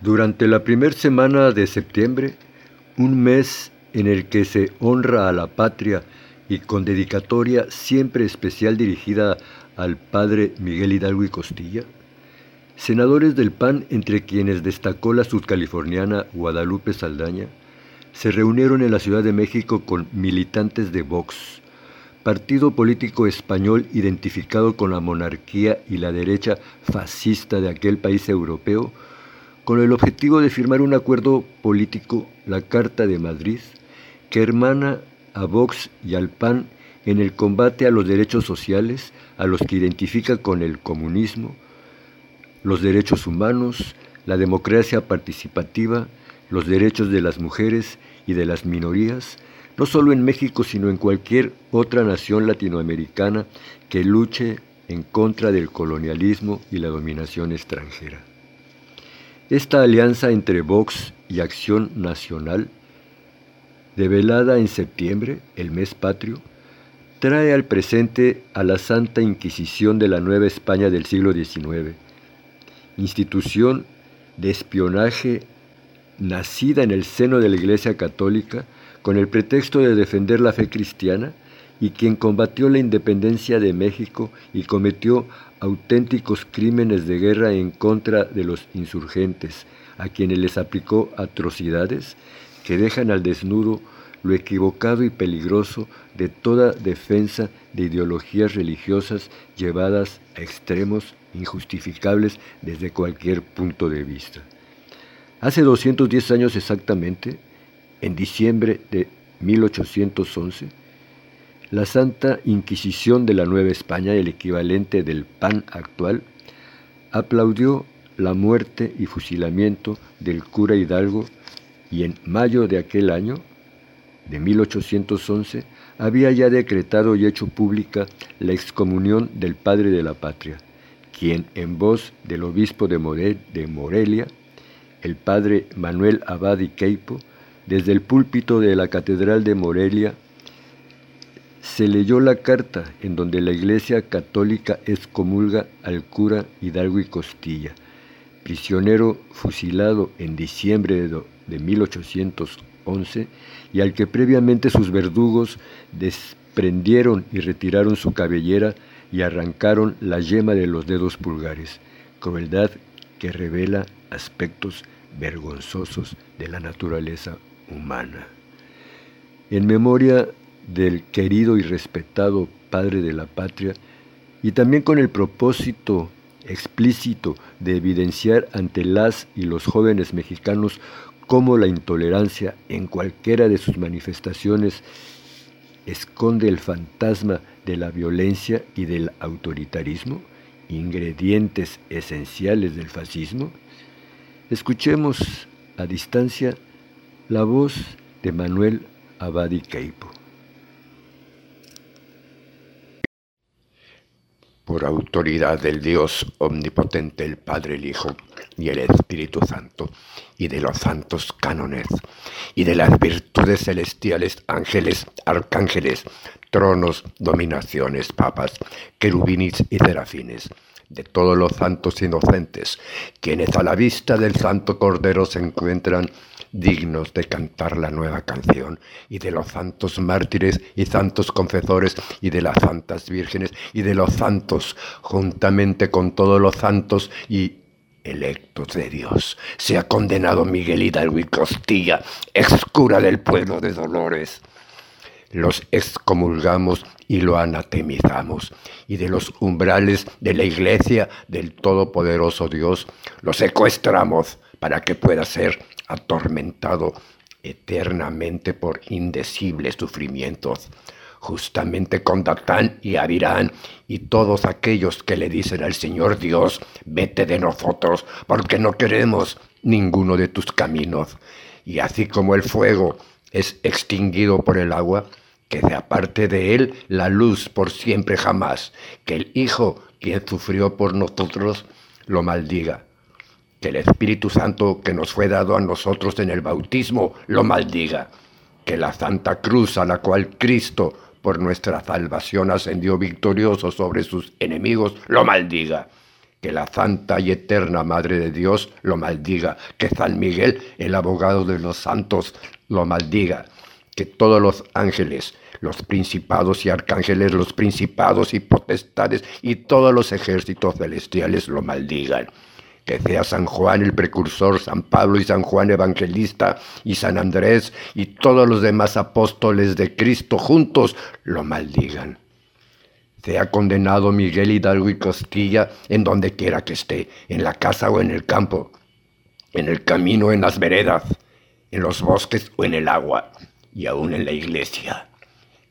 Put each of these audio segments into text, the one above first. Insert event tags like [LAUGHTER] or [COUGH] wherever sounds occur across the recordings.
Durante la primera semana de septiembre, un mes en el que se honra a la patria y con dedicatoria siempre especial dirigida al padre Miguel Hidalgo y Costilla, senadores del PAN, entre quienes destacó la sudcaliforniana Guadalupe Saldaña, se reunieron en la Ciudad de México con militantes de Vox, partido político español identificado con la monarquía y la derecha fascista de aquel país europeo, con el objetivo de firmar un acuerdo político, la Carta de Madrid, que hermana a Vox y al PAN en el combate a los derechos sociales, a los que identifica con el comunismo, los derechos humanos, la democracia participativa, los derechos de las mujeres y de las minorías, no solo en México, sino en cualquier otra nación latinoamericana que luche en contra del colonialismo y la dominación extranjera. Esta alianza entre Vox y Acción Nacional, develada en septiembre, el mes patrio, trae al presente a la Santa Inquisición de la Nueva España del siglo XIX, institución de espionaje nacida en el seno de la Iglesia Católica con el pretexto de defender la fe cristiana y quien combatió la independencia de México y cometió auténticos crímenes de guerra en contra de los insurgentes, a quienes les aplicó atrocidades que dejan al desnudo lo equivocado y peligroso de toda defensa de ideologías religiosas llevadas a extremos injustificables desde cualquier punto de vista. Hace 210 años exactamente, en diciembre de 1811, la Santa Inquisición de la Nueva España, el equivalente del PAN actual, aplaudió la muerte y fusilamiento del cura Hidalgo y en mayo de aquel año, de 1811, había ya decretado y hecho pública la excomunión del padre de la patria, quien en voz del obispo de, Morelia, el padre Manuel Abad y Queipo, desde el púlpito de la Catedral de Morelia, se leyó la carta en donde la Iglesia Católica excomulga al cura Hidalgo y Costilla, prisionero fusilado en diciembre de 1811 y al que previamente sus verdugos desprendieron y retiraron su cabellera y arrancaron la yema de los dedos pulgares, crueldad que revela aspectos vergonzosos de la naturaleza humana. En memoria del querido y respetado padre de la patria y también con el propósito explícito de evidenciar ante las y los jóvenes mexicanos cómo la intolerancia en cualquiera de sus manifestaciones esconde el fantasma de la violencia y del autoritarismo, ingredientes esenciales del fascismo, escuchemos a distancia la voz de Manuel Abadi Queipo. Por autoridad del Dios omnipotente, el Padre, el Hijo y el Espíritu Santo, y de los santos cánones, y de las virtudes celestiales, ángeles, arcángeles, tronos, dominaciones, papas, querubines y serafines, de todos los santos inocentes, quienes a la vista del Santo Cordero se encuentran dignos de cantar la nueva canción, y de los santos mártires y santos confesores, y de las santas vírgenes, y de los santos, juntamente con todos los santos y electos de Dios. Sea condenado Miguel Hidalgo y Costilla, excura del pueblo de Dolores. Los excomulgamos y lo anatemizamos, y de los umbrales de la iglesia del Todopoderoso Dios lo secuestramos para que pueda ser atormentado eternamente por indecibles sufrimientos, justamente con Datán y Abirán y todos aquellos que le dicen al Señor Dios, vete de nosotros, porque no queremos ninguno de tus caminos. Y así como el fuego es extinguido por el agua, que se aparte de él la luz por siempre jamás, que el Hijo, quien sufrió por nosotros, lo maldiga que el Espíritu Santo que nos fue dado a nosotros en el bautismo lo maldiga. Que la Santa Cruz a la cual Cristo por nuestra salvación ascendió victorioso sobre sus enemigos lo maldiga. que la Santa y Eterna Madre de Dios lo maldiga, que San Miguel, el abogado de los santos, lo maldiga, que todos los ángeles, los principados y arcángeles, los principados y potestades y todos los ejércitos celestiales lo maldigan. Que sea San Juan el precursor, San Pablo y San Juan evangelista y San Andrés y todos los demás apóstoles de Cristo juntos lo maldigan. Sea condenado Miguel Hidalgo y Costilla en donde quiera que esté, en la casa o en el campo, en el camino, en las veredas, en los bosques o en el agua y aún en la iglesia.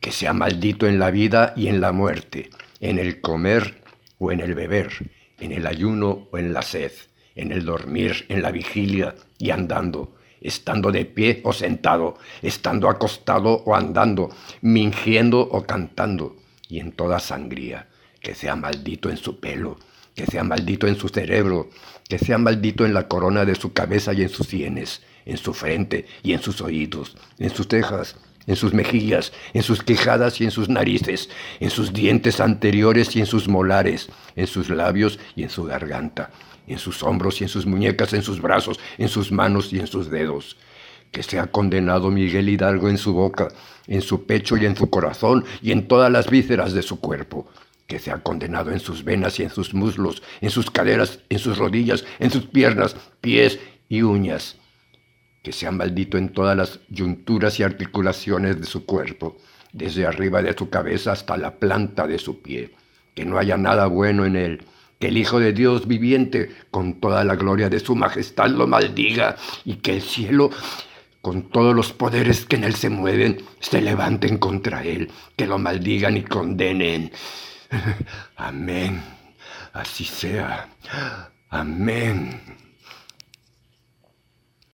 Que sea maldito en la vida y en la muerte, en el comer o en el beber, en el ayuno o en la sed, en el dormir, en la vigilia y andando, estando de pie o sentado, estando acostado o andando, mingiendo o cantando, y en toda sangría. Que sea maldito en su pelo, que sea maldito en su cerebro, que sea maldito en la corona de su cabeza y en sus sienes, en su frente y en sus oídos, en sus cejas, en sus mejillas, en sus quejadas y en sus narices, en sus dientes anteriores y en sus molares, en sus labios y en su garganta, en sus hombros y en sus muñecas, en sus brazos, en sus manos y en sus dedos. Que sea condenado Miguel Hidalgo en su boca, en su pecho y en su corazón y en todas las vísceras de su cuerpo que sea condenado en sus venas y en sus muslos, en sus caderas, en sus rodillas, en sus piernas, pies y uñas, que sea maldito en todas las yunturas y articulaciones de su cuerpo, desde arriba de su cabeza hasta la planta de su pie, que no haya nada bueno en él, que el Hijo de Dios viviente, con toda la gloria de su majestad, lo maldiga, y que el cielo, con todos los poderes que en él se mueven, se levanten contra él, que lo maldigan y condenen. [LAUGHS] Amén. Así sea. Amén.